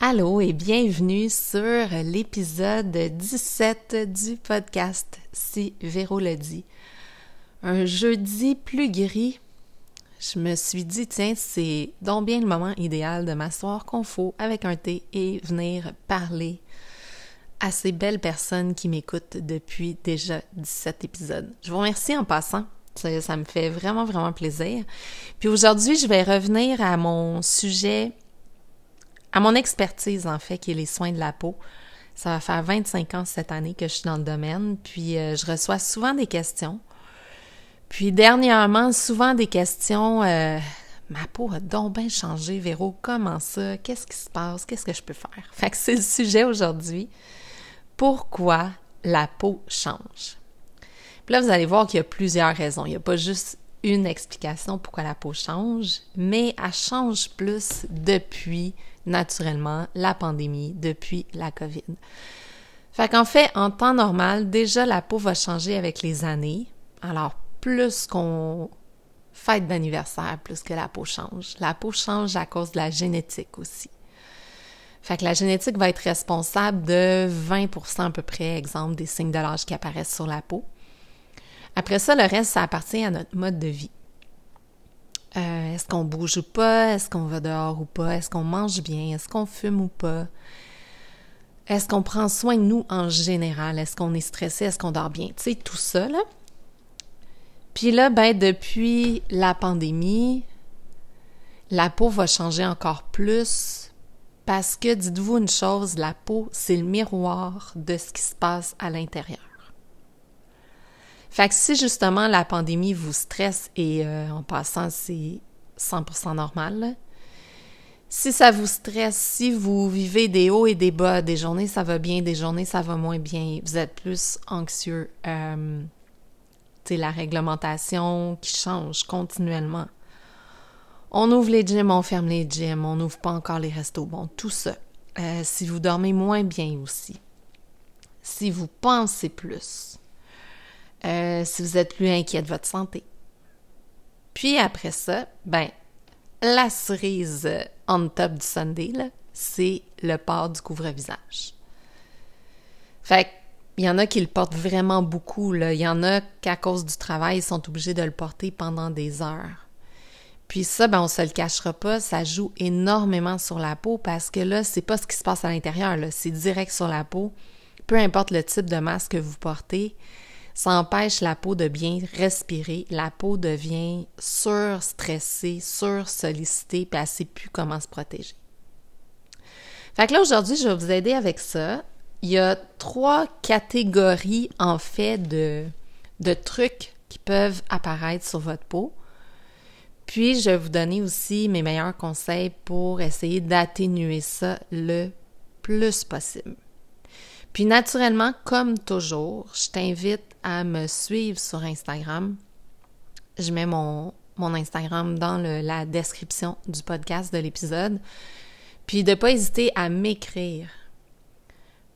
Allô et bienvenue sur l'épisode 17 du podcast Si Véro le dit. Un jeudi plus gris, je me suis dit, tiens, c'est donc bien le moment idéal de m'asseoir confo avec un thé et venir parler à ces belles personnes qui m'écoutent depuis déjà 17 épisodes. Je vous remercie en passant. Ça, ça me fait vraiment, vraiment plaisir. Puis aujourd'hui, je vais revenir à mon sujet à mon expertise, en fait, qui est les soins de la peau. Ça va faire 25 ans cette année que je suis dans le domaine, puis euh, je reçois souvent des questions. Puis dernièrement, souvent des questions euh, Ma peau a donc bien changé, Véro, comment ça? Qu'est-ce qui se passe? Qu'est-ce que je peux faire? Fait que c'est le sujet aujourd'hui. Pourquoi la peau change? Puis là, vous allez voir qu'il y a plusieurs raisons. Il n'y a pas juste une explication pourquoi la peau change, mais elle change plus depuis naturellement la pandémie depuis la COVID. Fait qu'en fait, en temps normal, déjà la peau va changer avec les années. Alors, plus qu'on fête d'anniversaire, plus que la peau change. La peau change à cause de la génétique aussi. Fait que la génétique va être responsable de 20% à peu près, exemple, des signes de l'âge qui apparaissent sur la peau. Après ça, le reste, ça appartient à notre mode de vie. Euh, est-ce qu'on bouge ou pas? Est-ce qu'on va dehors ou pas? Est-ce qu'on mange bien? Est-ce qu'on fume ou pas? Est-ce qu'on prend soin de nous en général? Est-ce qu'on est stressé? Est-ce qu'on dort bien? Tu sais, tout ça, là. Puis là, ben, depuis la pandémie, la peau va changer encore plus parce que, dites-vous une chose, la peau, c'est le miroir de ce qui se passe à l'intérieur. Fait que si justement la pandémie vous stresse et euh, en passant c'est 100% normal, si ça vous stresse, si vous vivez des hauts et des bas, des journées ça va bien, des journées ça va moins bien, vous êtes plus anxieux, euh, c'est la réglementation qui change continuellement. On ouvre les gyms, on ferme les gyms, on n'ouvre pas encore les restos, bon, tout ça. Euh, si vous dormez moins bien aussi, si vous pensez plus, euh, si vous êtes plus inquiet de votre santé. Puis après ça, ben, la cerise on top du Sunday, c'est le port du couvre-visage. Fait il y en a qui le portent vraiment beaucoup. Là. Il y en a qu'à cause du travail, ils sont obligés de le porter pendant des heures. Puis ça, ben, on se le cachera pas, ça joue énormément sur la peau parce que là, c'est pas ce qui se passe à l'intérieur, c'est direct sur la peau. Peu importe le type de masque que vous portez, ça empêche la peau de bien respirer. La peau devient surstressée, sursollicitée, puis elle ne sait plus comment se protéger. Fait que là, aujourd'hui, je vais vous aider avec ça. Il y a trois catégories, en fait, de, de trucs qui peuvent apparaître sur votre peau. Puis, je vais vous donner aussi mes meilleurs conseils pour essayer d'atténuer ça le plus possible. Puis naturellement, comme toujours, je t'invite à me suivre sur Instagram. Je mets mon, mon Instagram dans la description du podcast de l'épisode. Puis de ne pas hésiter à m'écrire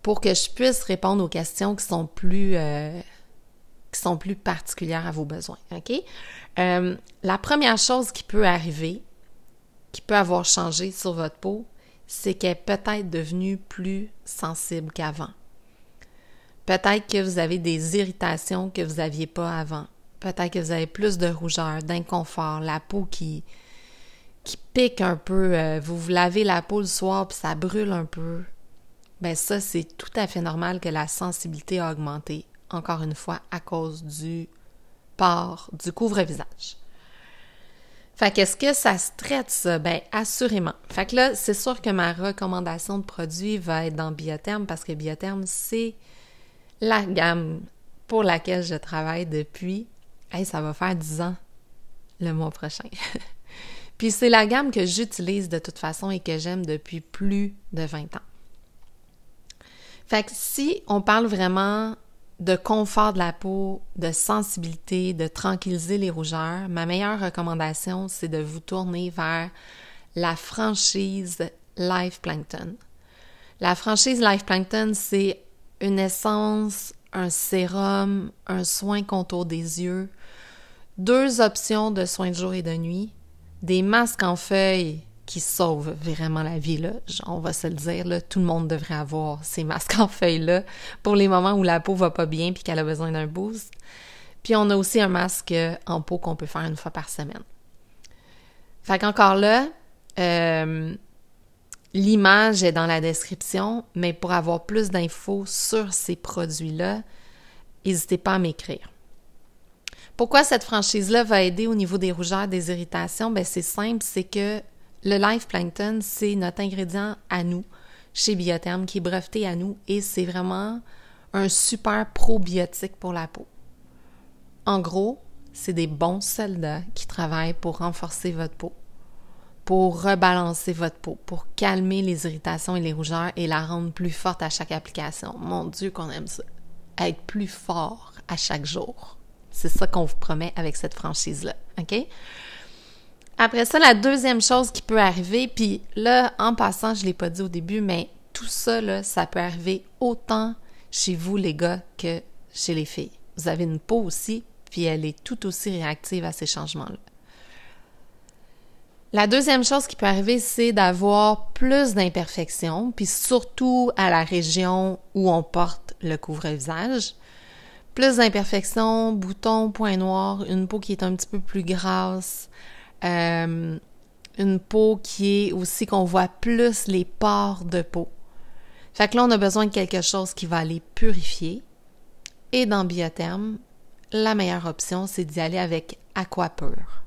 pour que je puisse répondre aux questions qui sont plus, euh, qui sont plus particulières à vos besoins. OK? Euh, la première chose qui peut arriver, qui peut avoir changé sur votre peau, c'est qu'elle est peut-être devenue plus sensible qu'avant. Peut-être que vous avez des irritations que vous n'aviez pas avant. Peut-être que vous avez plus de rougeur, d'inconfort, la peau qui, qui pique un peu. Euh, vous vous lavez la peau le soir puis ça brûle un peu. Ben ça, c'est tout à fait normal que la sensibilité a augmenté, encore une fois, à cause du port, du couvre-visage. Fait qu'est-ce que ça se traite, ça? Ben, assurément. Fait que là, c'est sûr que ma recommandation de produit va être dans Biotherme parce que Biotherme, c'est la gamme pour laquelle je travaille depuis, ça va faire 10 ans le mois prochain. Puis c'est la gamme que j'utilise de toute façon et que j'aime depuis plus de 20 ans. Fait que si on parle vraiment de confort de la peau, de sensibilité, de tranquilliser les rougeurs, ma meilleure recommandation, c'est de vous tourner vers la franchise Life Plankton. La franchise Life Plankton, c'est une essence, un sérum, un soin contour des yeux, deux options de soins de jour et de nuit, des masques en feuilles qui sauvent vraiment la vie, là. On va se le dire, tout le monde devrait avoir ces masques en feuilles-là pour les moments où la peau va pas bien puis qu'elle a besoin d'un boost. Puis on a aussi un masque en peau qu'on peut faire une fois par semaine. Fait qu'encore là, euh, l'image est dans la description, mais pour avoir plus d'infos sur ces produits-là, n'hésitez pas à m'écrire. Pourquoi cette franchise-là va aider au niveau des rougeurs, des irritations? Ben, c'est simple, c'est que le Life Plankton, c'est notre ingrédient à nous, chez Biotherm, qui est breveté à nous, et c'est vraiment un super probiotique pour la peau. En gros, c'est des bons soldats qui travaillent pour renforcer votre peau, pour rebalancer votre peau, pour calmer les irritations et les rougeurs et la rendre plus forte à chaque application. Mon Dieu, qu'on aime ça. Être plus fort à chaque jour. C'est ça qu'on vous promet avec cette franchise-là. OK? Après ça, la deuxième chose qui peut arriver, puis là, en passant, je ne l'ai pas dit au début, mais tout ça, là, ça peut arriver autant chez vous, les gars, que chez les filles. Vous avez une peau aussi, puis elle est tout aussi réactive à ces changements-là. La deuxième chose qui peut arriver, c'est d'avoir plus d'imperfections, puis surtout à la région où on porte le couvre-visage plus d'imperfections, boutons, points noirs, une peau qui est un petit peu plus grasse, euh, une peau qui est aussi qu'on voit plus les pores de peau. Fait que là, on a besoin de quelque chose qui va les purifier. Et dans Biotherm, la meilleure option, c'est d'y aller avec Aquapur,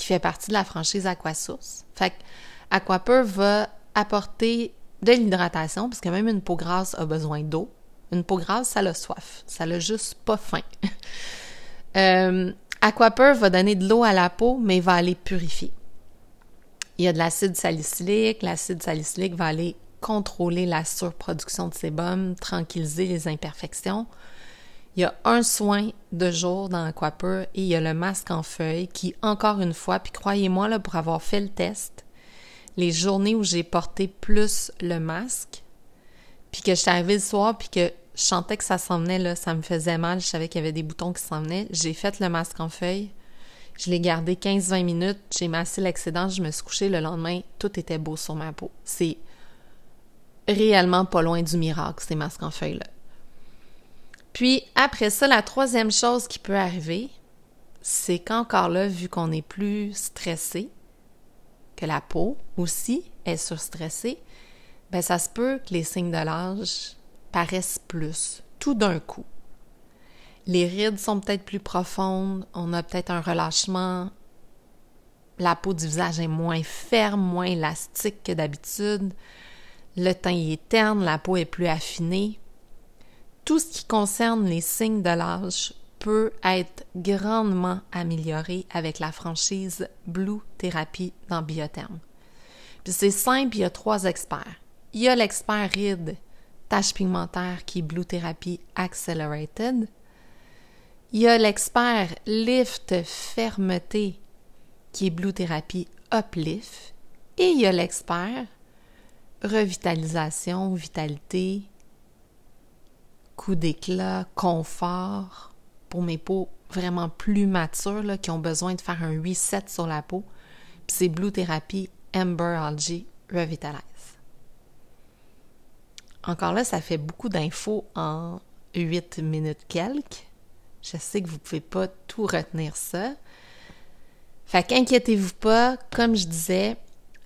qui fait partie de la franchise Aquasource. Fait que va apporter de l'hydratation, parce que même une peau grasse a besoin d'eau. Une peau grasse, ça a soif. Ça n'a juste pas faim. euh, Aquapur va donner de l'eau à la peau, mais va aller purifier. Il y a de l'acide salicylique. L'acide salicylique va aller contrôler la surproduction de sébum, tranquilliser les imperfections. Il y a un soin de jour dans Aquapur et il y a le masque en feuille qui, encore une fois, puis croyez-moi, là, pour avoir fait le test, les journées où j'ai porté plus le masque, puis que je suis arrivée le soir, puis que je sentais que ça s'en venait, là, ça me faisait mal, je savais qu'il y avait des boutons qui s'en venaient. J'ai fait le masque en feuille, je l'ai gardé 15-20 minutes, j'ai massé l'excédent, je me suis couchée le lendemain, tout était beau sur ma peau. C'est réellement pas loin du miracle, ces masques en feuille-là. Puis après ça, la troisième chose qui peut arriver, c'est qu'encore là, vu qu'on est plus stressé, que la peau aussi est surstressée, ben ça se peut que les signes de l'âge paraissent plus, tout d'un coup. Les rides sont peut-être plus profondes, on a peut-être un relâchement, la peau du visage est moins ferme, moins élastique que d'habitude, le teint est terne, la peau est plus affinée. Tout ce qui concerne les signes de l'âge peut être grandement amélioré avec la franchise Blue Therapy dans Biotherm. Puis c'est simple, il y a trois experts. Il y a l'expert ride tache pigmentaire qui est Blue Therapy Accelerated. Il y a l'expert lift fermeté qui est Blue Therapy Uplift. Et il y a l'expert revitalisation, vitalité, coup d'éclat, confort pour mes peaux vraiment plus matures qui ont besoin de faire un reset sur la peau. Puis c'est Blue Therapy Amber Algae Revitalize. Encore là, ça fait beaucoup d'infos en 8 minutes quelques. Je sais que vous ne pouvez pas tout retenir ça. Fait qu'inquiétez-vous pas, comme je disais,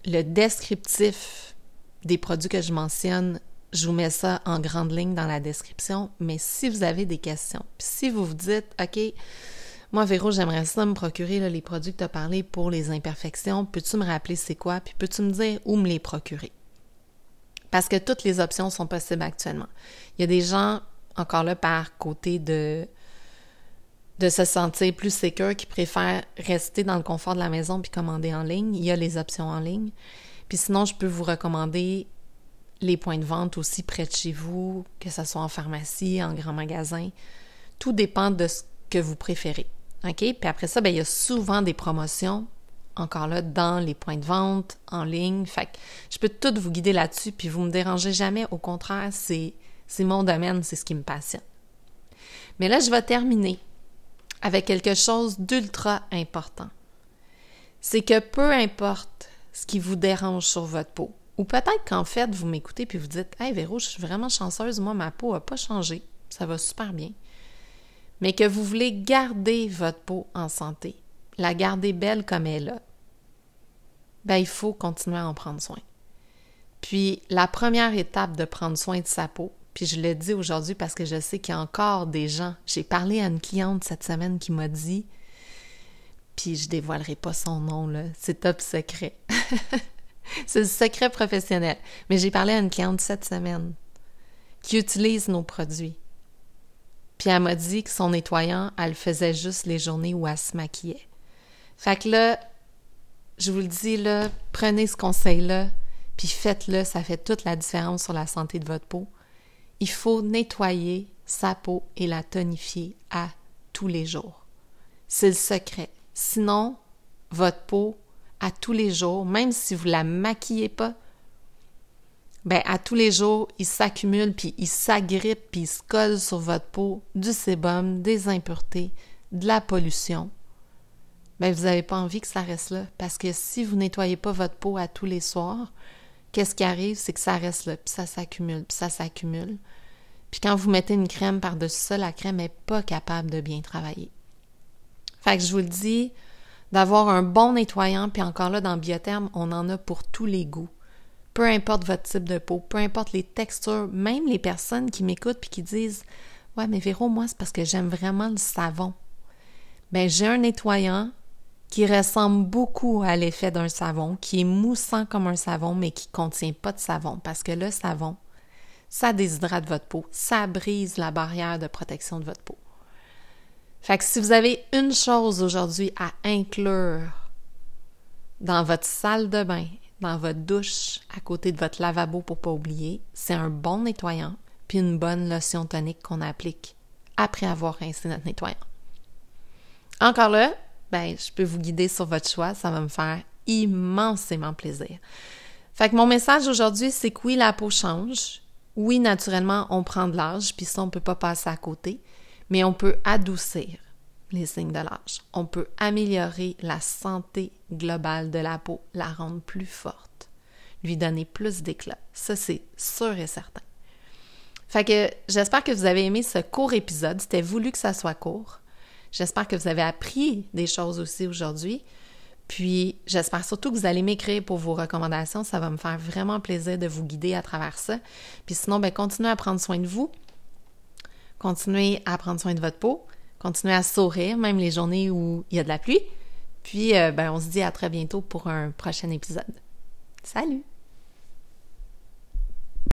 le descriptif des produits que je mentionne, je vous mets ça en grande ligne dans la description. Mais si vous avez des questions, si vous vous dites, OK, moi, Véro, j'aimerais ça me procurer les produits que tu as parlé pour les imperfections, peux-tu me rappeler c'est quoi? Puis peux-tu me dire où me les procurer? parce que toutes les options sont possibles actuellement. Il y a des gens, encore là, par côté de, de se sentir plus sécure, qui préfèrent rester dans le confort de la maison puis commander en ligne. Il y a les options en ligne. Puis sinon, je peux vous recommander les points de vente aussi près de chez vous, que ce soit en pharmacie, en grand magasin. Tout dépend de ce que vous préférez. OK? Puis après ça, bien, il y a souvent des promotions encore là, dans les points de vente, en ligne. Fait que je peux tout vous guider là-dessus, puis vous me dérangez jamais. Au contraire, c'est, c'est mon domaine, c'est ce qui me passionne. Mais là, je vais terminer avec quelque chose d'ultra important. C'est que peu importe ce qui vous dérange sur votre peau. Ou peut-être qu'en fait, vous m'écoutez puis vous dites Hey Véro, je suis vraiment chanceuse, moi, ma peau n'a pas changé. Ça va super bien. Mais que vous voulez garder votre peau en santé, la garder belle comme elle est ben, il faut continuer à en prendre soin. Puis la première étape de prendre soin de sa peau, puis je le dis aujourd'hui parce que je sais qu'il y a encore des gens. J'ai parlé à une cliente cette semaine qui m'a dit, puis je dévoilerai pas son nom, là, c'est top secret. c'est le secret professionnel. Mais j'ai parlé à une cliente cette semaine qui utilise nos produits. Puis elle m'a dit que son nettoyant, elle faisait juste les journées où elle se maquillait. Fait que là, je vous le dis, là, prenez ce conseil-là, puis faites-le, ça fait toute la différence sur la santé de votre peau. Il faut nettoyer sa peau et la tonifier à tous les jours. C'est le secret. Sinon, votre peau, à tous les jours, même si vous la maquillez pas, ben à tous les jours, il s'accumule, puis il s'agrippe, puis il se colle sur votre peau du sébum, des impuretés, de la pollution. Ben vous n'avez pas envie que ça reste là. Parce que si vous nettoyez pas votre peau à tous les soirs, qu'est-ce qui arrive? C'est que ça reste là, puis ça s'accumule, puis ça s'accumule. Puis quand vous mettez une crème par-dessus ça, la crème n'est pas capable de bien travailler. Fait que je vous le dis, d'avoir un bon nettoyant, puis encore là, dans Biotherme, on en a pour tous les goûts. Peu importe votre type de peau, peu importe les textures, même les personnes qui m'écoutent puis qui disent Ouais, mais Véro, moi, c'est parce que j'aime vraiment le savon. Ben, j'ai un nettoyant qui ressemble beaucoup à l'effet d'un savon, qui est moussant comme un savon, mais qui contient pas de savon, parce que le savon, ça déshydrate votre peau, ça brise la barrière de protection de votre peau. Fait que si vous avez une chose aujourd'hui à inclure dans votre salle de bain, dans votre douche, à côté de votre lavabo pour pas oublier, c'est un bon nettoyant puis une bonne lotion tonique qu'on applique après avoir rincé notre nettoyant. Encore là, ben, je peux vous guider sur votre choix. Ça va me faire immensément plaisir. Fait que mon message aujourd'hui, c'est que oui, la peau change. Oui, naturellement, on prend de l'âge, puis ça, on peut pas passer à côté, mais on peut adoucir les signes de l'âge. On peut améliorer la santé globale de la peau, la rendre plus forte, lui donner plus d'éclat. Ça, c'est sûr et certain. Fait que j'espère que vous avez aimé ce court épisode. C'était voulu que ça soit court. J'espère que vous avez appris des choses aussi aujourd'hui. Puis j'espère surtout que vous allez m'écrire pour vos recommandations. Ça va me faire vraiment plaisir de vous guider à travers ça. Puis sinon, ben, continuez à prendre soin de vous. Continuez à prendre soin de votre peau. Continuez à sourire, même les journées où il y a de la pluie. Puis, euh, ben, on se dit à très bientôt pour un prochain épisode. Salut!